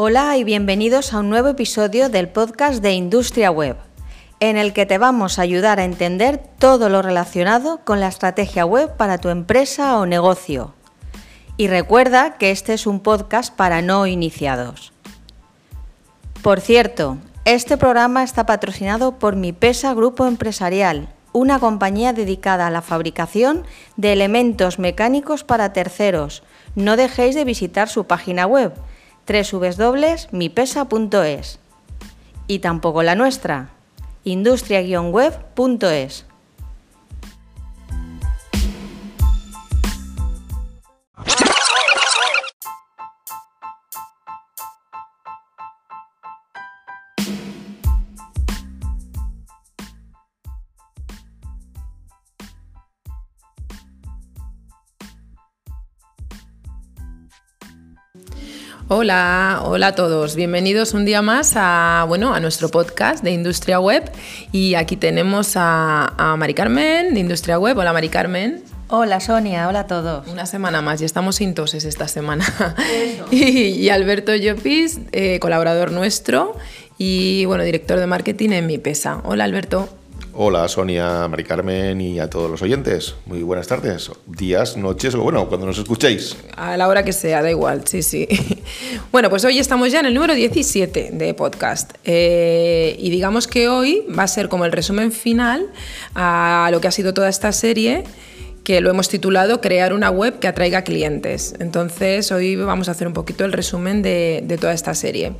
Hola y bienvenidos a un nuevo episodio del podcast de Industria Web, en el que te vamos a ayudar a entender todo lo relacionado con la estrategia web para tu empresa o negocio. Y recuerda que este es un podcast para no iniciados. Por cierto, este programa está patrocinado por Mi Pesa Grupo Empresarial, una compañía dedicada a la fabricación de elementos mecánicos para terceros. No dejéis de visitar su página web www.mipesa.es y tampoco la nuestra, industria-web.es. Hola, hola a todos. Bienvenidos un día más a, bueno, a nuestro podcast de Industria Web. Y aquí tenemos a, a Mari Carmen de Industria Web. Hola Mari Carmen. Hola Sonia, hola a todos. Una semana más y estamos sin toses esta semana. y, Alberto Llopis, eh, colaborador nuestro y bueno, director de marketing en Mi Pesa. Hola Alberto. Hola Sonia, Mari Carmen y a todos los oyentes. Muy buenas tardes, días, noches o bueno, cuando nos escuchéis. A la hora que sea, da igual, sí, sí. Bueno, pues hoy estamos ya en el número 17 de podcast eh, y digamos que hoy va a ser como el resumen final a lo que ha sido toda esta serie que lo hemos titulado Crear una web que atraiga clientes. Entonces, hoy vamos a hacer un poquito el resumen de, toda esta serie.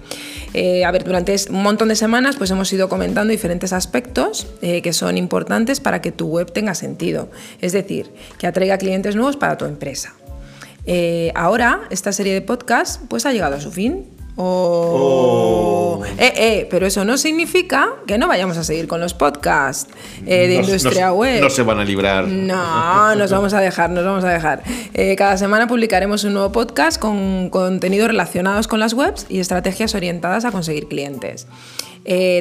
Eh, a ver, durante un montón de semanas pues hemos ido comentando diferentes aspectos eh, que son importantes para que tu web tenga sentido. Es decir, que atraiga clientes nuevos para tu empresa. Eh, ahora, esta serie de podcasts pues ha llegado a su fin. Oh. Eh, eh, pero eso no significa que no vayamos a seguir con los podcasts eh, de Industria Web. No se van a librar. No, nos vamos a dejar, nos vamos a dejar. cada semana publicaremos un nuevo podcast con contenidos relacionados con las webs y estrategias orientadas a conseguir clientes.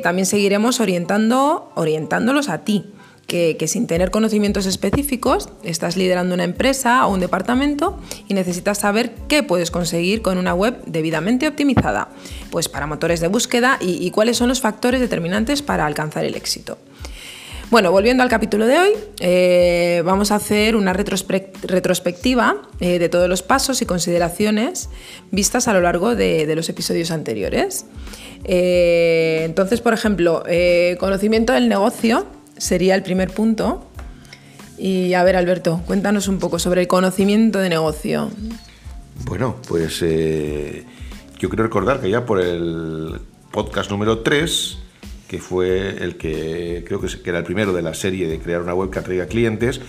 también seguiremos orientando, orientándolos a ti que, sin tener conocimientos específicos estás liderando una empresa o un departamento y necesitas saber qué puedes conseguir con una web debidamente optimizada, pues para motores de búsqueda y, cuáles son los factores determinantes para alcanzar el éxito. Bueno, volviendo al capítulo de hoy, eh, vamos a hacer una retrospectiva eh, de todos los pasos y consideraciones vistas a lo largo de, los episodios anteriores. Eh, entonces, por ejemplo, conocimiento del negocio sería el primer punto. Y a ver, Alberto, cuéntanos un poco sobre el conocimiento de negocio. Bueno, pues eh, yo quiero recordar que ya por el podcast número 3, que fue el que creo que era el primero de la serie de crear una web que atraiga clientes,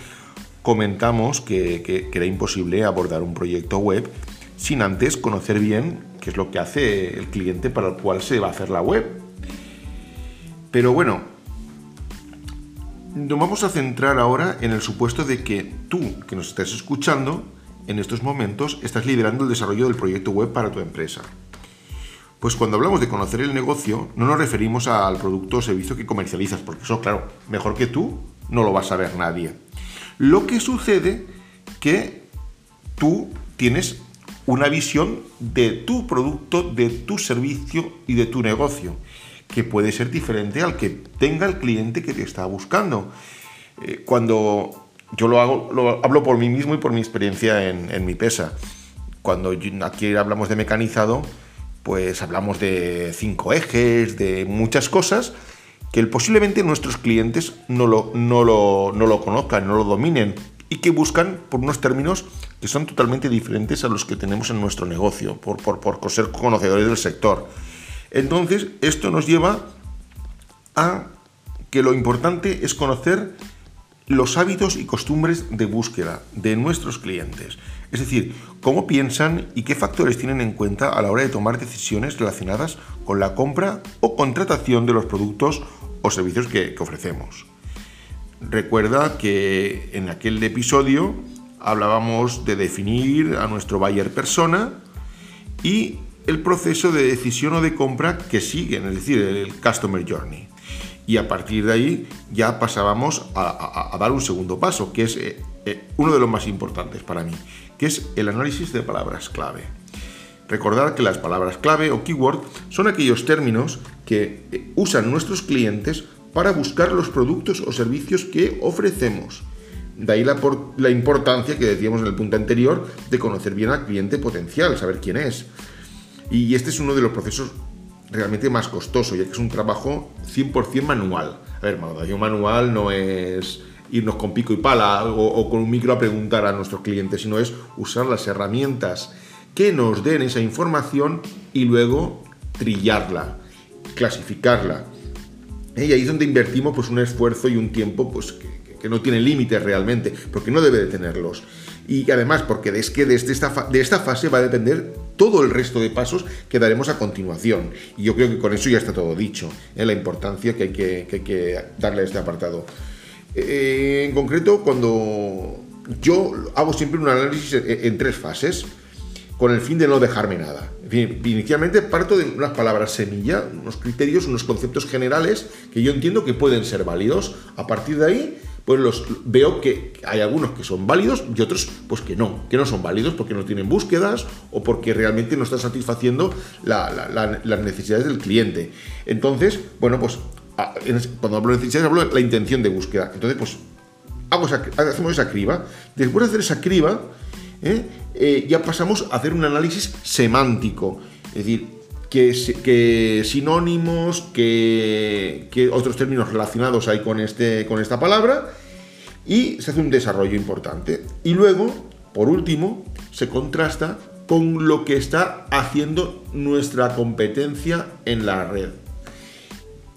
comentamos que, que era imposible abordar un proyecto web sin antes conocer bien qué es lo que hace el cliente para el cual se va a hacer la web. Pero bueno, nos vamos a centrar ahora en el supuesto de que tú, que nos estás escuchando, en estos momentos estás liderando el desarrollo del proyecto web para tu empresa. Pues cuando hablamos de conocer el negocio, no nos referimos al producto o servicio que comercializas, porque eso, claro, mejor que tú no lo va a saber nadie. Lo que sucede que tú tienes una visión de tu producto, de tu servicio y de tu negocio que puede ser diferente al que tenga el cliente que te está buscando. Eh, cuando yo lo hago, lo hablo por mí mismo y por mi experiencia en, mi pesa. Cuando aquí hablamos de mecanizado, pues hablamos de cinco ejes, de muchas cosas que posiblemente nuestros clientes no lo, no lo, no lo conozcan, no lo dominen y que buscan por unos términos que son totalmente diferentes a los que tenemos en nuestro negocio, por, por, por ser conocedores del sector. Entonces, esto nos lleva a que lo importante es conocer los hábitos y costumbres de búsqueda de nuestros clientes. Es decir, cómo piensan y qué factores tienen en cuenta a la hora de tomar decisiones relacionadas con la compra o contratación de los productos o servicios que, ofrecemos. Recuerda que en aquel episodio hablábamos de definir a nuestro buyer persona y el proceso de decisión o de compra que siguen, es decir, el Customer Journey. Y a partir de ahí ya pasábamos a, dar un segundo paso, que es eh, eh, uno de los más importantes para mí, que es el análisis de palabras clave. Recordad que las palabras clave o keyword son aquellos términos que eh, usan nuestros clientes para buscar los productos o servicios que ofrecemos. De ahí la, importancia que decíamos en el punto anterior de conocer bien al cliente potencial, saber quién es. Y este es uno de los procesos realmente más costosos, ya que es un trabajo 100% manual. A ver, manual, manual no es irnos con pico y pala o, con un micro a preguntar a nuestros clientes, sino es usar las herramientas que nos den esa información y luego trillarla, clasificarla. ¿Eh? Y ahí es donde invertimos pues, un esfuerzo y un tiempo pues, que, no tiene límites realmente, porque no debe de tenerlos. Y además, porque es que desde esta, de esta fase va a depender todo el resto de pasos que daremos a continuación. Y yo creo que con eso ya está todo dicho, ¿eh? la importancia que hay que, que darle a este apartado. Eh, en concreto, cuando yo hago siempre un análisis en, tres fases, con el fin de no dejarme nada. inicialmente parto de unas palabras semilla, unos criterios, unos conceptos generales que yo entiendo que pueden ser válidos. A partir de ahí, pues los veo que hay algunos que son válidos y otros pues que no, que no son válidos porque no tienen búsquedas o porque realmente no están satisfaciendo las necesidades del cliente. Entonces, bueno, pues cuando hablo de necesidades, hablo de la intención de búsqueda. Entonces, pues, hacemos esa criba. Después de hacer esa criba, ¿eh? Eh, ya pasamos a hacer un análisis semántico. Es decir, que, sinónimos, que, otros términos relacionados hay con, este, con esta palabra, y se hace un desarrollo importante. Y luego, por último, se contrasta con lo que está haciendo nuestra competencia en la red.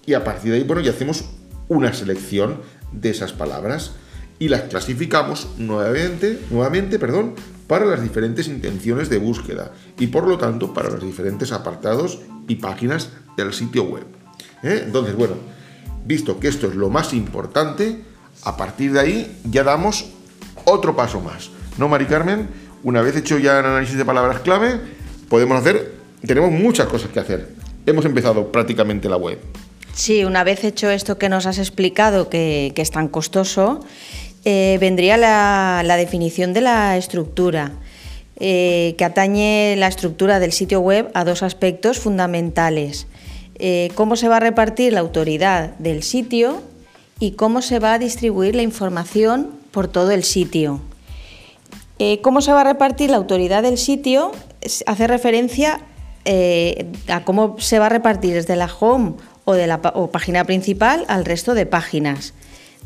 Y a partir de ahí, bueno, ya hacemos una selección de esas palabras y las clasificamos nuevamente, nuevamente perdón, para las diferentes intenciones de búsqueda y por lo tanto para los diferentes apartados y páginas del sitio web. ¿eh? Entonces, bueno, visto que esto es lo más importante, a partir de ahí ya damos otro paso más. ¿No, Mari Carmen? Una vez hecho ya el análisis de palabras clave, podemos hacer, tenemos muchas cosas que hacer. Hemos empezado prácticamente la web. Sí, una vez hecho esto que nos has explicado, que, es tan costoso, eh, vendría la, definición de la estructura, eh, que atañe la estructura del sitio web a dos aspectos fundamentales. Eh, cómo se va a repartir la autoridad del sitio y cómo se va a distribuir la información por todo el sitio. cómo se va a repartir la autoridad del sitio hace referencia a cómo se va a repartir desde la home o de la página principal al resto de páginas.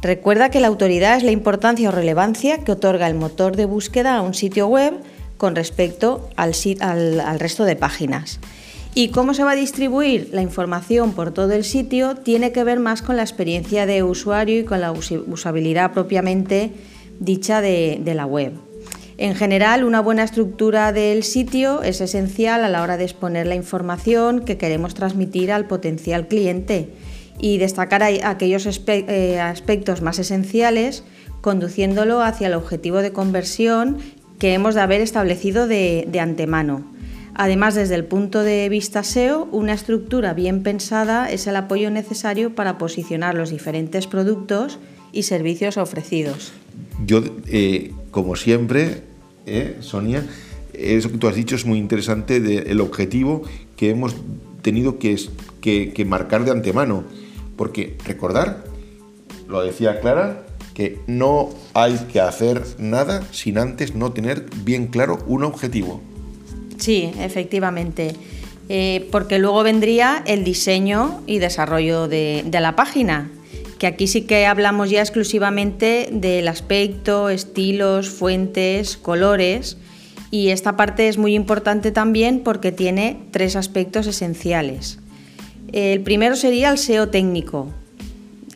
Recuerda que la autoridad es la importancia o relevancia que otorga el motor de búsqueda a un sitio web con respecto al, resto de páginas. Y cómo se va a distribuir la información por todo el sitio tiene que ver más con la experiencia de usuario y con la usabilidad propiamente dicha de la web. En general, una buena estructura del sitio es esencial a la hora de exponer la información que queremos transmitir al potencial cliente y destacar aquellos eh, aspectos más esenciales conduciéndolo hacia el objetivo de conversión que hemos de haber establecido de, antemano. Además, desde el punto de vista SEO, una estructura bien pensada es el apoyo necesario para posicionar los diferentes productos y servicios ofrecidos. Yo, eh, como siempre, ¿eh, Sonia, eso que tú has dicho es muy interesante, el objetivo que hemos tenido que, que, marcar de antemano. Porque recordar, lo decía Clara, que no hay que hacer nada sin antes no tener bien claro un objetivo. Sí, efectivamente. Eh, porque luego vendría el diseño y desarrollo de, de, la página, que aquí sí que hablamos ya exclusivamente del aspecto, estilos, fuentes, colores, y esta parte es muy importante también porque tiene tres aspectos esenciales. El primero sería el SEO técnico.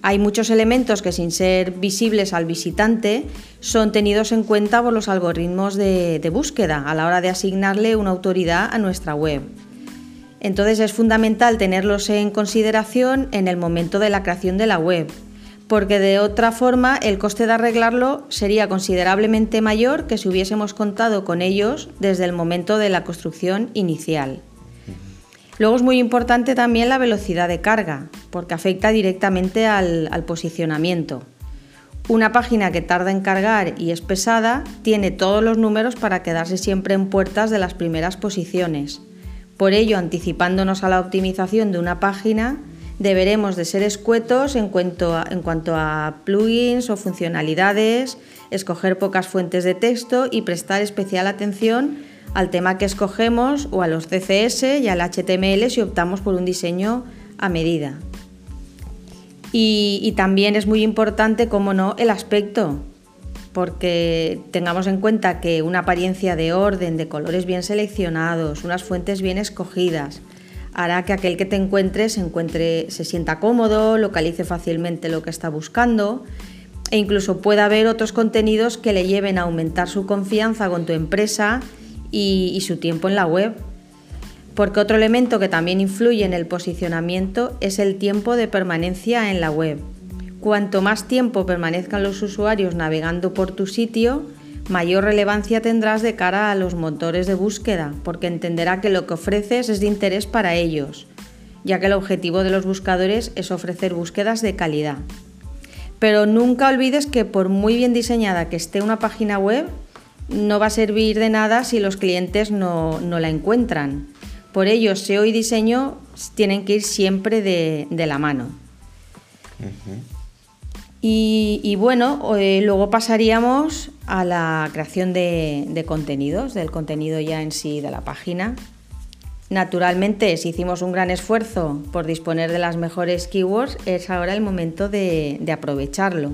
Hay muchos elementos que sin ser visibles al visitante son tenidos en cuenta por los algoritmos de, búsqueda a la hora de asignarle una autoridad a nuestra web. Entonces es fundamental tenerlos en consideración en el momento de la creación de la web, porque de otra forma el coste de arreglarlo sería considerablemente mayor que si hubiésemos contado con ellos desde el momento de la construcción inicial. Luego es muy importante también la velocidad de carga, porque afecta directamente al, posicionamiento. Una página que tarda en cargar y es pesada tiene todos los números para quedarse siempre en puertas de las primeras posiciones. Por ello, anticipándonos a la optimización de una página, deberemos de ser escuetos en cuanto, a, en cuanto a plugins o funcionalidades, escoger pocas fuentes de texto y prestar especial atención al tema que escogemos o a los CSS y al HTML si optamos por un diseño a medida. Y, y también es muy importante, como no, el aspecto, porque tengamos en cuenta que una apariencia de orden, de colores bien seleccionados, unas fuentes bien escogidas, hará que aquel que te encuentre se, encuentre, se sienta cómodo, localice fácilmente lo que está buscando e incluso pueda ver otros contenidos que le lleven a aumentar su confianza con tu empresa y, su tiempo en la web. Porque otro elemento que también influye en el posicionamiento es el tiempo de permanencia en la web. Cuanto más tiempo permanezcan los usuarios navegando por tu sitio, mayor relevancia tendrás de cara a los motores de búsqueda, porque entenderá que lo que ofreces es de interés para ellos, ya que el objetivo de los buscadores es ofrecer búsquedas de calidad. Pero nunca olvides que por muy bien diseñada que esté una página web, no va a servir de nada si los clientes no, la encuentran. Por ello, SEO y diseño tienen que ir siempre de, la mano. y, bueno, eh, luego pasaríamos a la creación de, contenidos, del contenido ya en sí de la página. Naturalmente, si hicimos un gran esfuerzo por disponer de las mejores keywords, es ahora el momento de, aprovecharlo.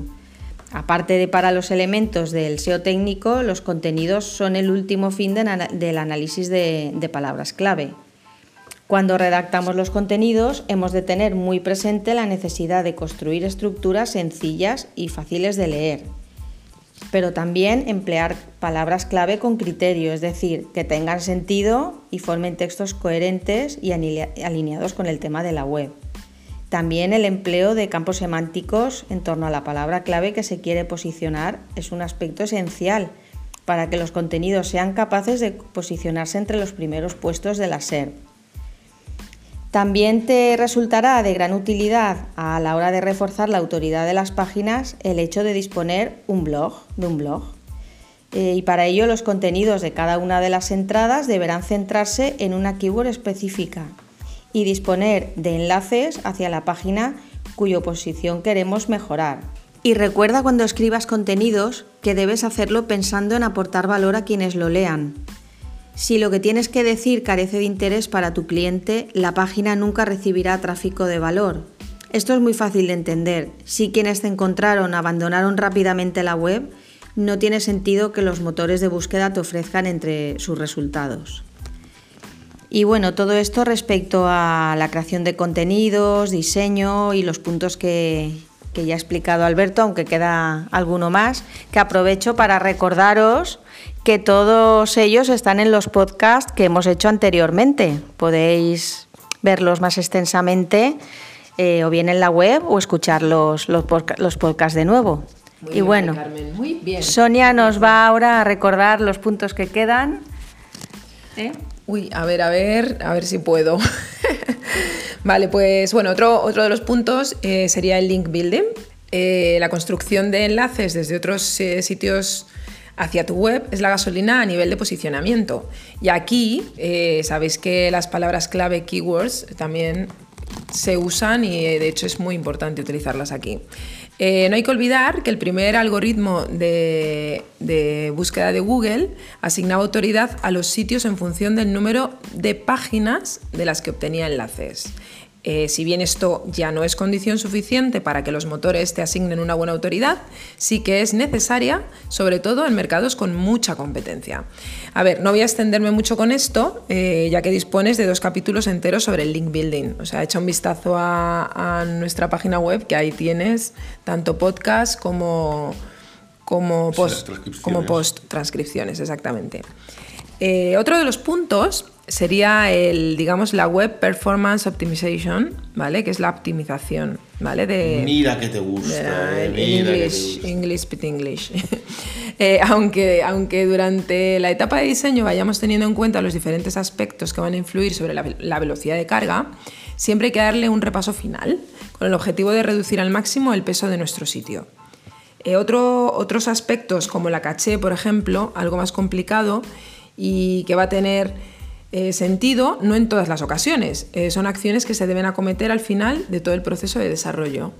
Aparte de para los elementos del SEO técnico, los contenidos son el último fin del análisis de, palabras clave. Cuando redactamos los contenidos, hemos de tener muy presente la necesidad de construir estructuras sencillas y fáciles de leer pero también emplear palabras clave con criterio, es decir, que tengan sentido y formen textos coherentes y alineados con el tema de la web. También el empleo de campos semánticos en torno a la palabra clave que se quiere posicionar es un aspecto esencial para que los contenidos sean capaces de posicionarse entre los primeros puestos de la SERP. También te resultará de gran utilidad a la hora de reforzar la autoridad de las páginas el hecho de disponer un blog, de un blog. Eh, y para ello los contenidos de cada una de las entradas deberán centrarse en una keyword específica y disponer de enlaces hacia la página cuya posición queremos mejorar. Y recuerda cuando escribas contenidos que debes hacerlo pensando en aportar valor a quienes lo lean. Si lo que tienes que decir carece de interés para tu cliente, la página nunca recibirá tráfico de valor. Esto es muy fácil de entender. Si quienes te encontraron abandonaron rápidamente la web, no tiene sentido que los motores de búsqueda te ofrezcan entre sus resultados. Y bueno, todo esto respecto a la creación de contenidos, diseño y los puntos que, que ya ha explicado Alberto, aunque queda alguno más, que aprovecho para recordaros que todos ellos están en los podcasts que hemos hecho anteriormente. Podéis verlos más extensamente eh, o bien en la web o escuchar los, los, podcasts de nuevo. y bueno, Sonia nos va ahora a recordar los puntos que quedan. ¿Eh? Uy, a ver, a ver, a ver si puedo. vale, pues bueno, otro, otro de los puntos eh, sería el link building. la construcción de enlaces desde otros sitios hacia tu web es la gasolina a nivel de posicionamiento. Y aquí eh, sabéis que las palabras clave keywords también se usan y eh, de hecho es muy importante utilizarlas aquí. Eh, no hay que olvidar que el primer algoritmo de, de, búsqueda de Google asignaba autoridad a los sitios en función del número de páginas de las que obtenía enlaces. Eh, si bien esto ya no es condición suficiente para que los motores te asignen una buena autoridad, sí que es necesaria, sobre todo en mercados con mucha competencia. A ver, no voy a extenderme mucho con esto, eh, ya que dispones de dos capítulos enteros sobre el link building. O sea, echa un vistazo a, nuestra página web, que ahí tienes tanto podcast como, como post, como post transcripciones, exactamente. Eh, otro de los puntos sería el, digamos, la Web Performance Optimization, ¿vale? Que es la optimización, ¿vale? De, mira que te gusta, eh, mira English, English, spit English. Eh, aunque, aunque durante la etapa de diseño vayamos teniendo en cuenta los diferentes aspectos que van a influir sobre la, la velocidad de carga, siempre hay que darle un repaso final, con el objetivo de reducir al máximo el peso de nuestro sitio. Eh, otro, otros aspectos como la caché, por ejemplo, algo más complicado y que va a tener eh, sentido no en todas las ocasiones. Eh, son acciones que se deben acometer al final de todo el proceso de desarrollo.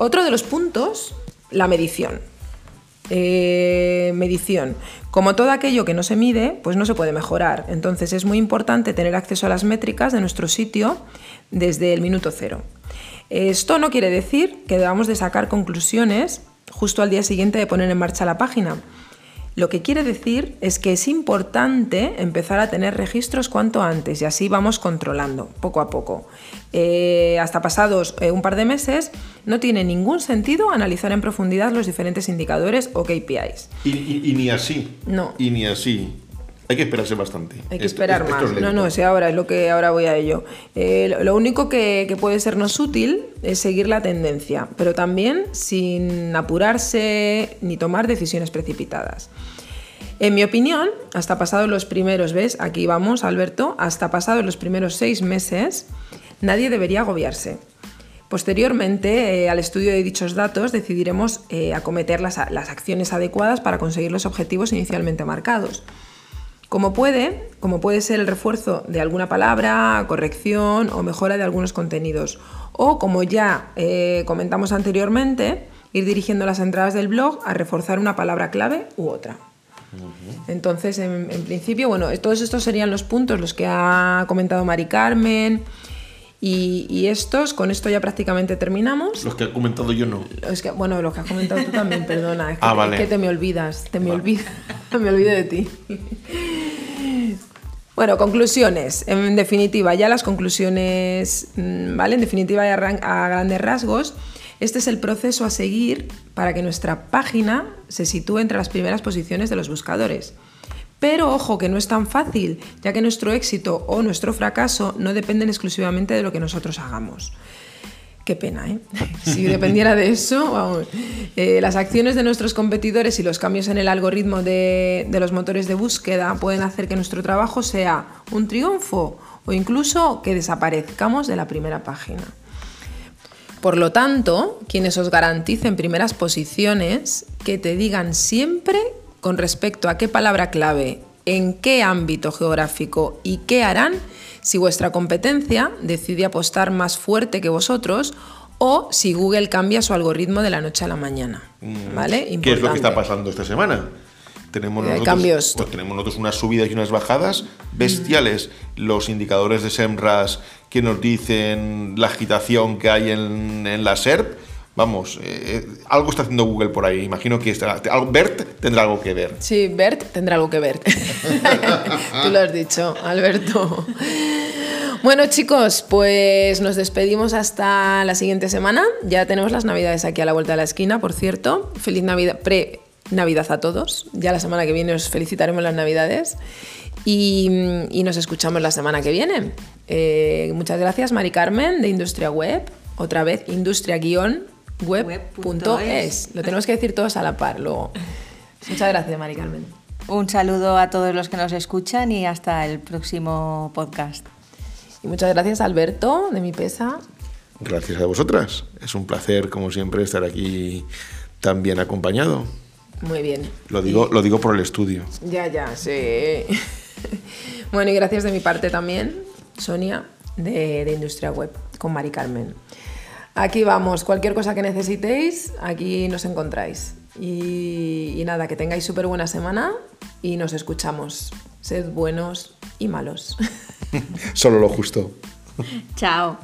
otro de los puntos, la medición. medición. Como todo aquello que no se mide, pues no se puede mejorar. Entonces es muy importante tener acceso a las métricas de nuestro sitio desde el minuto cero. Esto no quiere decir que debamos de sacar conclusiones justo al día siguiente de poner en marcha la página. Lo que quiere decir es que es importante empezar a tener registros cuanto antes y así vamos controlando poco a poco. Eh, hasta pasados eh, un par de meses no tiene ningún sentido analizar en profundidad los diferentes indicadores o KPIs. Y, y ni así. No. Y ni así. Hay que esperarse bastante. Hay que esperar más. no, no, si ahora es lo que ahora voy a ello. Eh, lo único que, puede sernos útil es seguir la tendencia, pero también sin apurarse ni tomar decisiones precipitadas. En mi opinión, hasta pasados los primeros, ¿ves? Aquí vamos, Alberto, hasta pasados los primeros seis meses, nadie debería agobiarse. Posteriormente, eh, al estudio de dichos datos, decidiremos eh, acometer las acciones adecuadas para conseguir los objetivos inicialmente marcados. Como puede, como puede ser el refuerzo de alguna palabra, corrección o mejora de algunos contenidos. O como ya eh, comentamos anteriormente, ir dirigiendo las entradas del blog a reforzar una palabra clave u otra. Entonces, en, principio, bueno, todos estos serían los puntos, los que ha comentado Mari Carmen. Y, estos, con esto ya prácticamente terminamos. Los que he comentado yo no. Es que, bueno, los que has comentado tú también, perdona. Es que, ah, vale. que te me olvidas, te me olvidas, me olvido de ti. Bueno, conclusiones. En definitiva, ya las conclusiones, mm, ¿vale? En definitiva, a grandes rasgos, este es el proceso a seguir para que nuestra página se sitúe entre las primeras posiciones de los buscadores. Pero ojo que no es tan fácil, ya que nuestro éxito o nuestro fracaso no dependen exclusivamente de lo que nosotros hagamos. Qué pena, ¿eh? Si dependiera de eso, vamos. Eh, las acciones de nuestros competidores y los cambios en el algoritmo de, de, los motores de búsqueda pueden hacer que nuestro trabajo sea un triunfo o incluso que desaparezcamos de la primera página. Por lo tanto, quienes os garanticen primeras posiciones, que te digan siempre con respecto a qué palabra clave, en qué ámbito geográfico y qué harán, si vuestra competencia decide apostar más fuerte que vosotros o si Google cambia su algoritmo de la noche a la mañana. Mm. ¿Qué es lo que está pasando esta semana? Tenemos eh, nosotros, cambios. Pues tenemos nosotros unas subidas y unas bajadas bestiales. Los indicadores de SEMRAS que nos dicen la agitación que hay en, en la SERP Vamos, eh, eh, algo está haciendo Google por ahí. Imagino que está, Bert tendrá algo que ver. Sí, Bert tendrá algo que ver. Tú lo has dicho, Alberto. Bueno, chicos, pues nos despedimos hasta la siguiente semana. Ya tenemos las Navidades aquí a la vuelta de la esquina, por cierto. Feliz Navidad, pre-Navidad a todos. Ya la semana que viene os felicitaremos las Navidades. Y, nos escuchamos la semana que viene. Eh, muchas gracias, Mari Carmen, de Industria Web. Otra vez, industria-web web.es. Lo tenemos que decir todos a la par luego. Muchas gracias, Mari Carmen. Un saludo a todos los que nos escuchan y hasta el próximo podcast. Y muchas gracias, Alberto, de mi pesa. Gracias a vosotras. Es un placer, como siempre, estar aquí tan bien acompañado. Muy bien. Lo digo, lo digo por el estudio. Ya, ya, sí. bueno, y gracias de mi parte también, Sonia, de, de Industria Web, con Mari Carmen. Aquí vamos, cualquier cosa que necesitéis, aquí nos encontráis. Y, nada, que tengáis súper buena semana y nos escuchamos. Sed buenos y malos. Solo lo justo. Chao.